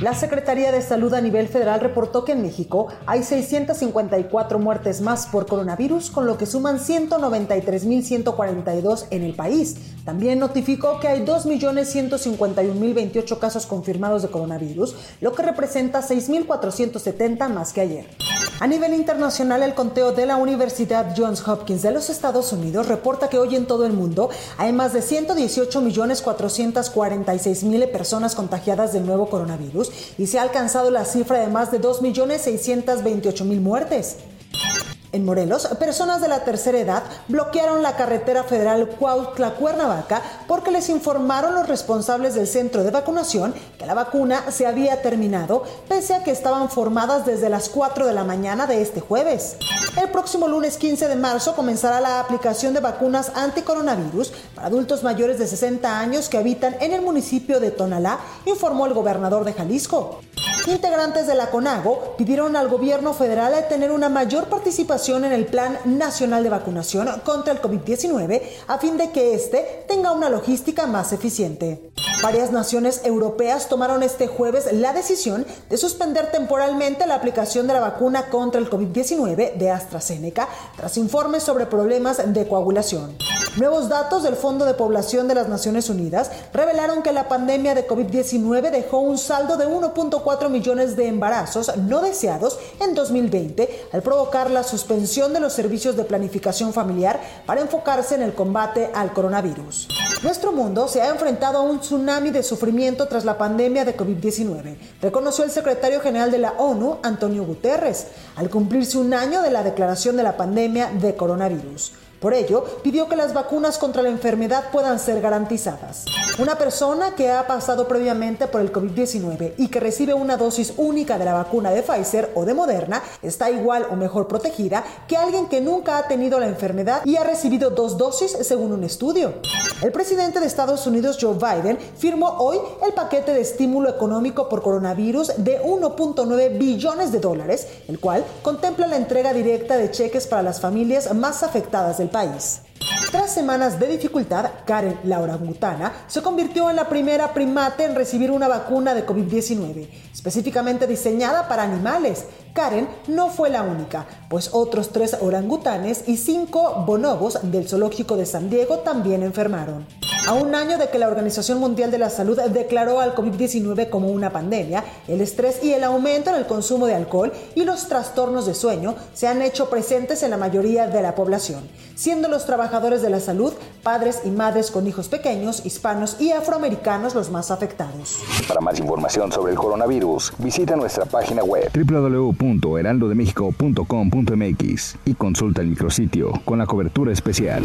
La Secretaría de Salud a nivel federal reportó que en México hay 654 muertes más por coronavirus, con lo que suman 193.142 en el país. También notificó que hay 2.151.028 casos confirmados de coronavirus, lo que representa 6.470 más que ayer. A nivel internacional, el conteo de la Universidad Johns Hopkins de los Estados Unidos reporta que hoy en todo el mundo hay más de 118.446.000 personas contagiadas del nuevo coronavirus y se ha alcanzado la cifra de más de 2.628.000 muertes. En Morelos, personas de la tercera edad bloquearon la carretera federal Cuautla-Cuernavaca porque les informaron los responsables del centro de vacunación que la vacuna se había terminado, pese a que estaban formadas desde las 4 de la mañana de este jueves. El próximo lunes 15 de marzo comenzará la aplicación de vacunas anticoronavirus para adultos mayores de 60 años que habitan en el municipio de Tonalá, informó el gobernador de Jalisco. Integrantes de la CONAGO pidieron al gobierno federal tener una mayor participación en el Plan Nacional de Vacunación contra el COVID-19 a fin de que éste tenga una logística más eficiente. Varias naciones europeas tomaron este jueves la decisión de suspender temporalmente la aplicación de la vacuna contra el COVID-19 de AstraZeneca tras informes sobre problemas de coagulación. Nuevos datos del Fondo de Población de las Naciones Unidas revelaron que la pandemia de COVID-19 dejó un saldo de 1.4 millones de embarazos no deseados en 2020 al provocar la suspensión de los servicios de planificación familiar para enfocarse en el combate al coronavirus. Nuestro mundo se ha enfrentado a un tsunami de sufrimiento tras la pandemia de COVID-19, reconoció el secretario general de la ONU, Antonio Guterres, al cumplirse un año de la declaración de la pandemia de coronavirus. Por ello, pidió que las vacunas contra la enfermedad puedan ser garantizadas. Una persona que ha pasado previamente por el COVID-19 y que recibe una dosis única de la vacuna de Pfizer o de Moderna está igual o mejor protegida que alguien que nunca ha tenido la enfermedad y ha recibido dos dosis según un estudio. El presidente de Estados Unidos, Joe Biden, firmó hoy el paquete de estímulo económico por coronavirus de 1.9 billones de dólares, el cual contempla la entrega directa de cheques para las familias más afectadas del país. Tras semanas de dificultad, Karen, la orangutana, se convirtió en la primera primate en recibir una vacuna de COVID-19, específicamente diseñada para animales. Karen no fue la única, pues otros tres orangutanes y cinco bonobos del zoológico de San Diego también enfermaron. A un año de que la Organización Mundial de la Salud declaró al COVID-19 como una pandemia, el estrés y el aumento en el consumo de alcohol y los trastornos de sueño se han hecho presentes en la mayoría de la población, siendo los trabajadores de la salud, padres y madres con hijos pequeños, hispanos y afroamericanos los más afectados. Para más información sobre el coronavirus, visita nuestra página web www.heraldodemexico.com.mx y consulta el micrositio con la cobertura especial.